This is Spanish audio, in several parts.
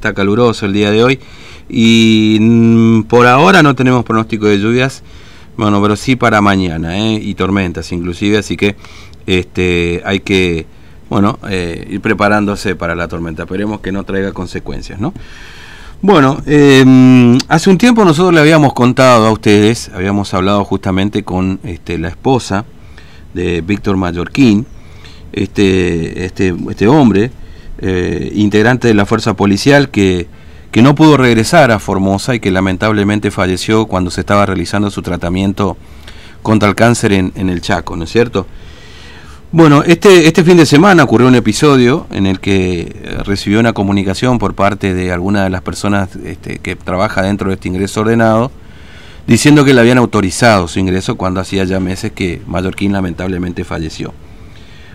está caluroso el día de hoy y mm, por ahora no tenemos pronóstico de lluvias, bueno, pero sí para mañana ¿eh? y tormentas inclusive, así que este, hay que bueno, eh, ir preparándose para la tormenta. Esperemos que no traiga consecuencias, ¿no? Bueno, em, hace un tiempo nosotros le habíamos contado a ustedes, habíamos hablado justamente con este, la esposa de Víctor Mallorquín, este, este, este hombre, eh, integrante de la fuerza policial que, que no pudo regresar a Formosa y que lamentablemente falleció cuando se estaba realizando su tratamiento contra el cáncer en, en el Chaco, ¿no es cierto? Bueno, este, este fin de semana ocurrió un episodio en el que eh, recibió una comunicación por parte de alguna de las personas este, que trabaja dentro de este ingreso ordenado, diciendo que le habían autorizado su ingreso cuando hacía ya meses que Mallorquín lamentablemente falleció.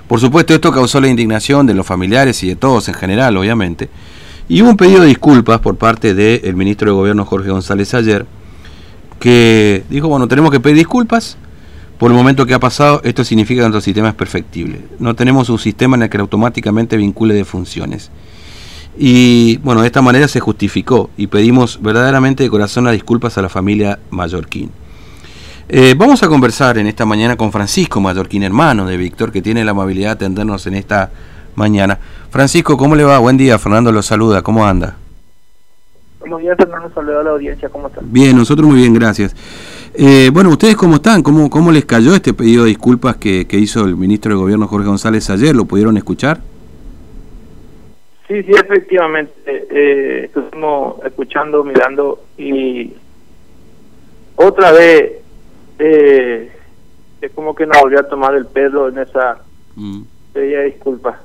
Por supuesto, esto causó la indignación de los familiares y de todos en general, obviamente, y hubo un pedido de disculpas por parte del ministro de Gobierno Jorge González ayer, que dijo, bueno, tenemos que pedir disculpas, por el momento que ha pasado, esto significa que nuestro sistema es perfectible. No tenemos un sistema en el que automáticamente vincule de funciones. Y bueno, de esta manera se justificó y pedimos verdaderamente de corazón las disculpas a la familia Mallorquín. Eh, vamos a conversar en esta mañana con Francisco Mallorquín, hermano de Víctor, que tiene la amabilidad de atendernos en esta mañana. Francisco, ¿cómo le va? Buen día, Fernando lo saluda, ¿cómo anda? Buenos días, Fernando, saludo a la audiencia, ¿cómo están? Bien, nosotros muy bien, gracias. Eh, bueno, ¿ustedes cómo están? ¿Cómo, ¿Cómo les cayó este pedido de disculpas que, hizo el ministro de Gobierno Jorge González ayer? ¿Lo pudieron escuchar? Sí, sí, efectivamente. Eh, estuvimos escuchando, mirando y otra vez eh, es como que nos volvió a tomar el pelo en esa mm. pedida de disculpas.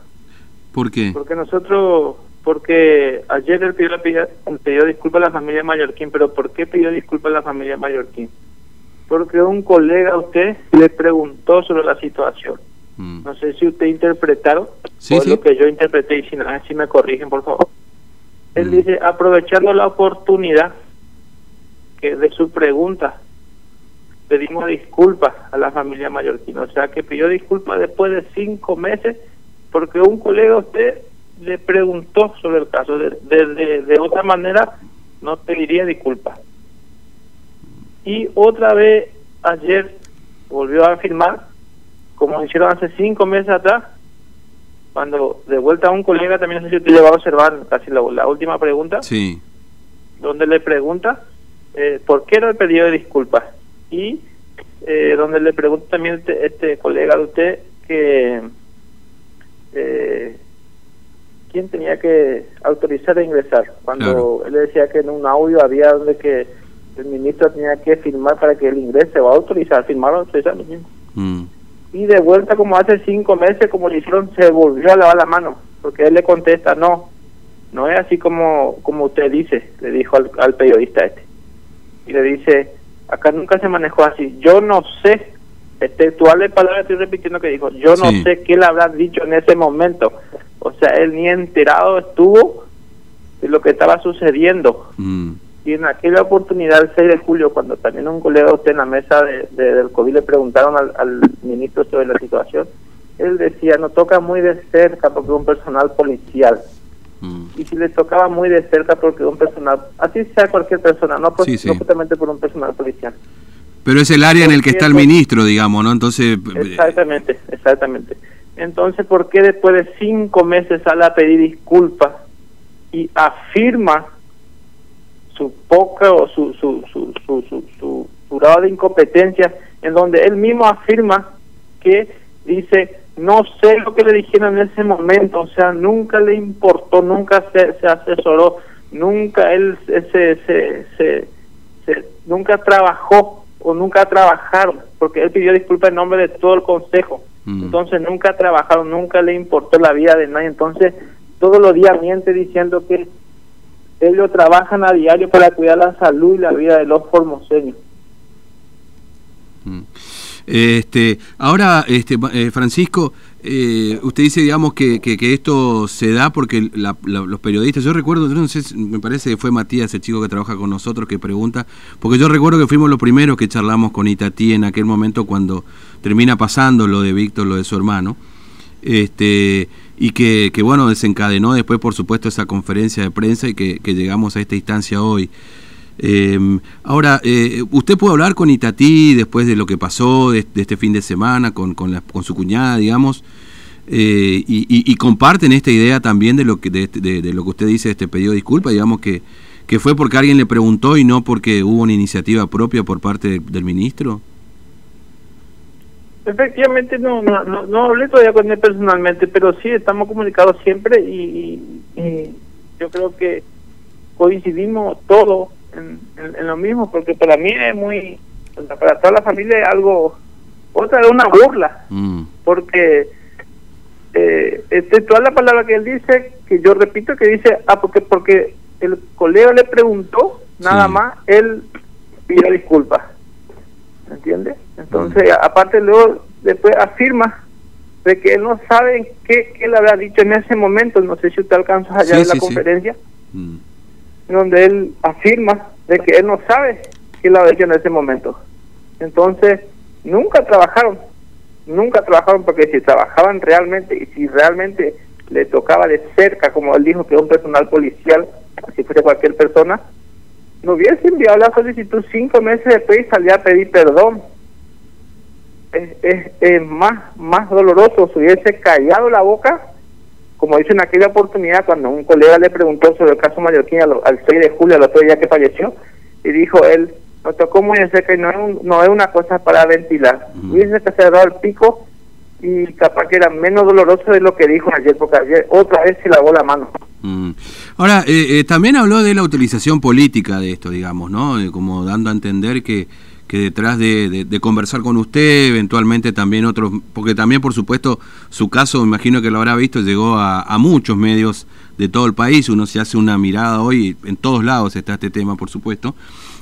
¿Por qué? Porque nosotros, porque ayer él pidió, pidió disculpas a la familia Mallorquín, pero ¿por qué pidió disculpas a la familia Mallorquín? porque un colega a usted le preguntó sobre la situación. Mm. No sé si usted interpretaron sí, o lo que yo interpreté y si, no, si me corrigen, por favor. Él mm. dice, aprovechando la oportunidad que de su pregunta, pedimos disculpas a la familia mallorquina. O sea, que pidió disculpas después de cinco meses porque un colega usted le preguntó sobre el caso. De, de, de otra manera, no pediría disculpas. Y otra vez ayer volvió a afirmar, como hicieron hace cinco meses atrás, cuando de vuelta a un colega, también no sé si usted le va a observar casi la, última pregunta, sí. donde le pregunta eh, por qué no el pedido disculpas. Y eh, donde le pregunta también este, este, colega de usted que eh, quién tenía que autorizar a ingresar. Cuando él decía que en un audio había donde que el ministro tenía que firmar para que el ingrese va a autorizar, firmaron autorizar mm. Y de vuelta, como hace cinco meses, como le hicieron, se volvió a lavar la mano, porque él le contesta, no, no es así como, como usted dice, le dijo al, periodista este. Y le dice, acá nunca se manejó así, yo no sé, textual de palabras estoy repitiendo que dijo, yo no sé qué le habrá dicho en ese momento. O sea, él ni enterado estuvo de lo que estaba sucediendo. Mm. Y en aquella oportunidad, el 6 de julio, cuando también un colega usted en la mesa de, del COVID le preguntaron al, ministro sobre la situación, él decía, no toca muy de cerca porque es un personal policial. Mm. Y si le tocaba muy de cerca porque un personal, así sea cualquier persona, no, por, justamente por un personal policial. Pero es el área en el que está el ministro, digamos, ¿no? Entonces... Eh, exactamente, exactamente. Entonces, ¿por qué después de cinco meses sale a pedir disculpas y afirma su poca o su, su, su, su, su, grado de incompetencia, en donde él mismo afirma que dice, no sé lo que le dijeron en ese momento, o sea, nunca le importó, nunca se, se asesoró, nunca él se, se, se, nunca trabajó o nunca trabajaron, porque él pidió disculpas en nombre de todo el consejo. Mm. Entonces nunca trabajaron, nunca le importó la vida de nadie. Entonces todos los días miente diciendo que ellos trabajan a diario para cuidar la salud y la vida de los formoseños. Mm. Este, ahora, este, eh, Francisco, eh, usted dice, digamos, que, que, esto se da porque los periodistas, yo recuerdo, no sé, me parece que fue Matías, el chico que trabaja con nosotros, que pregunta, porque yo recuerdo que fuimos los primeros que charlamos con Itatí en aquel momento cuando termina pasando lo de Víctor, lo de su hermano, este, y que, que, bueno, desencadenó después, por supuesto, esa conferencia de prensa y que, que llegamos a esta instancia hoy. Eh, ahora, eh, ¿usted puede hablar con Itatí después de lo que pasó de, este fin de semana con, con, con su cuñada, digamos? Eh, y, y, y, comparten esta idea también de lo que de, de, lo que usted dice de este pedido de disculpa, digamos que, que fue porque alguien le preguntó y no porque hubo una iniciativa propia por parte del, del ministro. Efectivamente, no, no, no, no, hablé todavía con él personalmente, pero sí estamos comunicados siempre y, y yo creo que coincidimos todos en, en, en, lo mismo, porque para mí es muy, para toda la familia es algo, otra es una burla, mm. porque eh, este, toda la palabra que él dice, que yo repito, que dice, ah, porque porque el colega le preguntó, nada sí. más, él pidió disculpas. ¿Me entiendes? Entonces, mm. aparte luego, después afirma de que él no sabe qué, qué le habrá dicho en ese momento, no sé si usted alcanza allá sí, en la sí, conferencia, mm. Donde él afirma de que él no sabe qué habrá dicho en ese momento. Entonces, nunca trabajaron, nunca trabajaron porque si trabajaban realmente y si realmente le tocaba de cerca, como él dijo que un personal policial, si fuese cualquier persona, no hubiese enviado la solicitud cinco meses después y salía a pedir perdón. Es, es, es, más, más doloroso si hubiese callado la boca, como dice en aquella oportunidad cuando un colega le preguntó sobre el caso mallorquín al, al 6 de julio, al otro día que falleció, y dijo él, nos tocó muy de cerca y no es, un, no es una cosa para ventilar. Uh -huh. Hubiese cerrado el pico y capaz que era menos doloroso de lo que dijo ayer, porque ayer otra vez se lavó la mano. Mm. Ahora, eh, eh, también habló de la utilización política de esto, digamos, ¿no? Como dando a entender que, que detrás de, de, de, conversar con usted, eventualmente también otros, porque también, por supuesto, su caso, imagino que lo habrá visto, llegó a, muchos medios de todo el país, uno se hace una mirada hoy, en todos lados está este tema, por supuesto.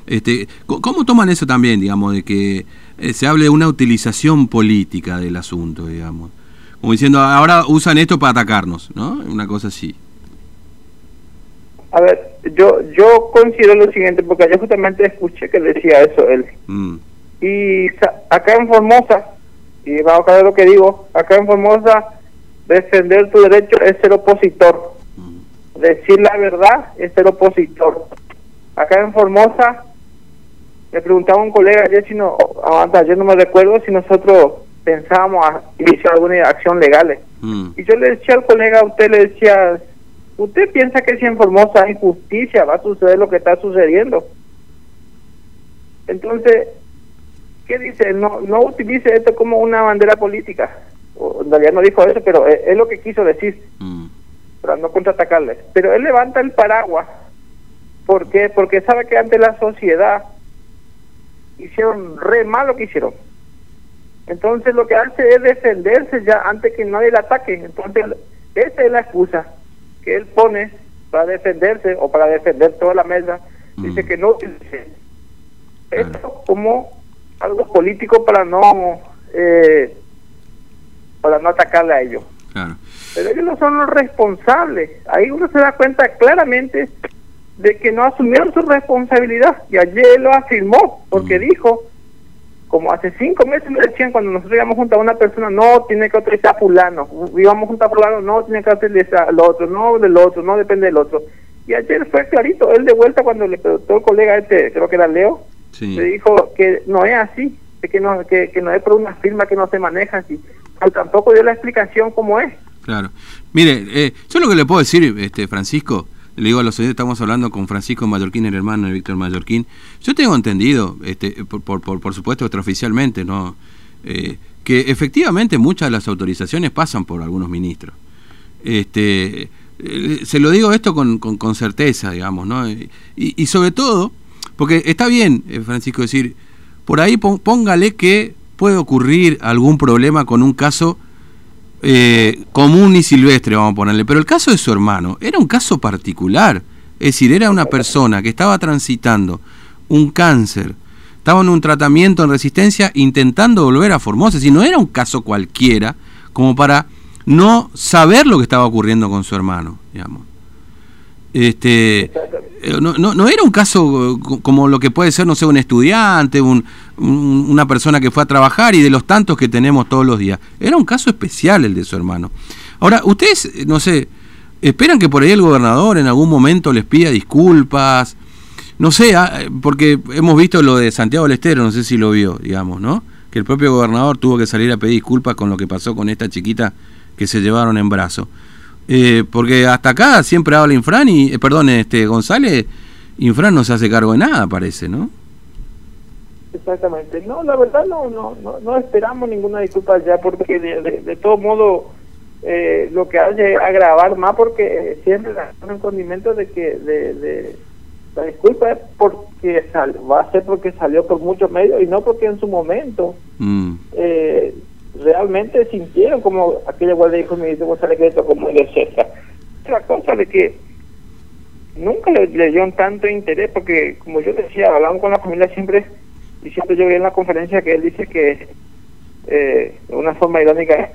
Este, ¿Cómo toman eso también, digamos, de que eh, se hable de una utilización política del asunto, digamos? Como diciendo, ahora usan esto para atacarnos, ¿no? Una cosa así. A ver, yo yo considero lo siguiente, porque yo justamente escuché que decía eso él. Mm. Y acá en Formosa, y vamos a ver lo que digo, acá en Formosa, defender tu derecho es ser opositor. Mm. Decir la verdad es ser opositor. Acá en Formosa, le preguntaba a un colega ayer si no, ayer no me recuerdo si nosotros pensábamos a iniciar alguna acción legal. Mm. Y yo le decía al colega, a usted le decía, ¿usted piensa que si en Formosa hay justicia va a suceder lo que está sucediendo? Entonces, ¿qué dice? No, no utilice esto como una bandera política. O, en realidad no dijo eso, pero es, es lo que quiso decir, mm. para no contraatacarle. Pero él levanta el paraguas. ¿Por qué? Porque sabe que ante la sociedad hicieron re mal lo que hicieron. Entonces lo que hace es defenderse ya antes que nadie le ataque. Entonces esa es la excusa que él pone para defenderse o para defender toda la mesa. Mm. Dice que no utilice esto como algo político para no eh, para no atacarle a ellos. Claro. Pero ellos no son los responsables. Ahí uno se da cuenta claramente de que no asumieron su responsabilidad y ayer lo afirmó porque mm. dijo como hace cinco meses me decían cuando nosotros íbamos junto a una persona no tiene que autorizar a fulano. Íbamos junto a fulano no tiene que autorizar al otro no del otro no depende del otro. Y ayer fue clarito él de vuelta cuando le preguntó el colega este creo que era Leo sí. le dijo que no es así que no que, que no es por una firma que no se maneja así. Tampoco dio la explicación cómo es. Claro. Mire eh, yo lo que le puedo decir este Francisco le digo a los oyentes, estamos hablando con Francisco Mallorquín, el hermano de Víctor Mallorquín. Yo tengo entendido, este, por, por, por, supuesto extraoficialmente, ¿no? Eh, que efectivamente muchas de las autorizaciones pasan por algunos ministros. Este, eh, se lo digo esto con, con, con certeza, digamos, ¿no? Y, y, sobre todo, porque está bien, eh, Francisco, decir, por ahí póngale que puede ocurrir algún problema con un caso eh, común y silvestre, vamos a ponerle, pero el caso de su hermano era un caso particular, es decir, era una persona que estaba transitando un cáncer, estaba en un tratamiento en resistencia intentando volver a Formosa, si no era un caso cualquiera, como para no saber lo que estaba ocurriendo con su hermano, digamos. Este, eh, no, no, no, era un caso como lo que puede ser, no sé, un estudiante, un, una persona que fue a trabajar y de los tantos que tenemos todos los días. Era un caso especial el de su hermano. Ahora, ustedes, no sé, esperan que por ahí el gobernador en algún momento les pida disculpas, no sé, ah, porque hemos visto lo de Santiago del Estero, no sé si lo vio, digamos, ¿no? Que el propio gobernador tuvo que salir a pedir disculpas con lo que pasó con esta chiquita que se llevaron en brazo. Eh, porque hasta acá siempre habla Infran y, eh, perdón, este González, Infran no se hace cargo de nada, parece, ¿no? Exactamente. No, la verdad no, no, no, esperamos ninguna disculpa ya, porque de, de, todo modo eh, lo que hace es agravar más, porque siempre da un condimento de que de, la disculpa es porque va a ser porque salió por muchos medios y no porque en su momento mm. eh, realmente sintieron como aquella guardia dijo mi González que como de cerca. Otra cosa de que nunca le, le dio tanto interés porque como yo decía, hablamos con la familia siempre siempre yo vi en la conferencia que él dice que eh, de una forma irónica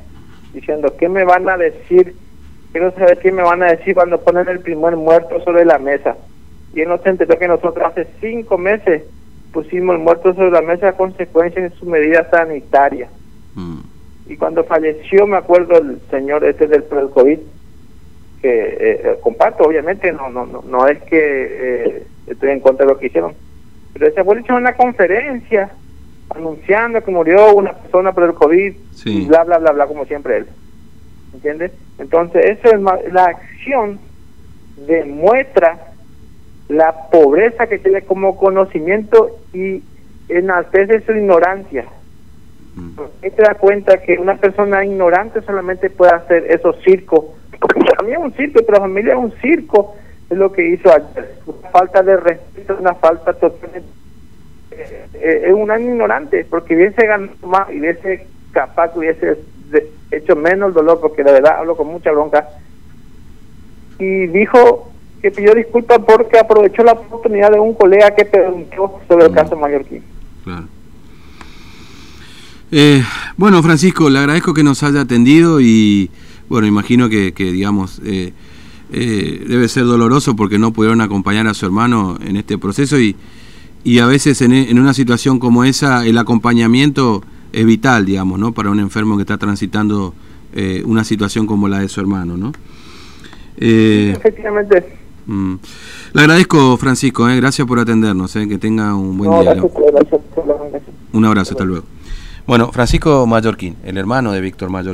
diciendo ¿qué me van a decir? quiero saber qué me van a decir cuando ponen el primer muerto sobre la mesa y él no se enteró que nosotros hace cinco meses pusimos el muerto sobre la mesa a consecuencia de su medida sanitaria mm. y cuando falleció me acuerdo el señor este del, del COVID que eh, eh, comparto obviamente no no no no es que eh, estoy en contra de lo que hicieron pero se fue hecho una conferencia anunciando que murió una persona por el COVID y bla, bla, bla, bla, como siempre él. ¿Entiendes? Entonces, eso es la acción demuestra la pobreza que tiene como conocimiento y enaltece su ignorancia. Mm. te da cuenta que una persona ignorante solamente puede hacer esos circos. Porque también es un circo, pero la familia es un circo es lo que hizo ayer. Una falta de respeto, una falta totalmente. Eh, eh, es un año ignorante, porque hubiese ganado más, y hubiese capaz, hubiese hecho menos dolor, porque de verdad hablo con mucha bronca. Y dijo que pidió disculpas porque aprovechó la oportunidad de un colega que preguntó sobre el mm. caso Mallorquín. Claro. Eh, bueno, Francisco, le agradezco que nos haya atendido y, bueno, imagino que, que digamos, eh, eh, debe ser doloroso porque no pudieron acompañar a su hermano en este proceso y, y a veces en, una situación como esa el acompañamiento es vital, digamos, ¿no? Para un enfermo que está transitando eh, una situación como la de su hermano, ¿no? Eh, Efectivamente. Mm. Le agradezco, Francisco, gracias por atendernos, que tenga un buen día. un abrazo, hasta luego. Bueno, Francisco Mallorquín, el hermano de Víctor Mallorquín.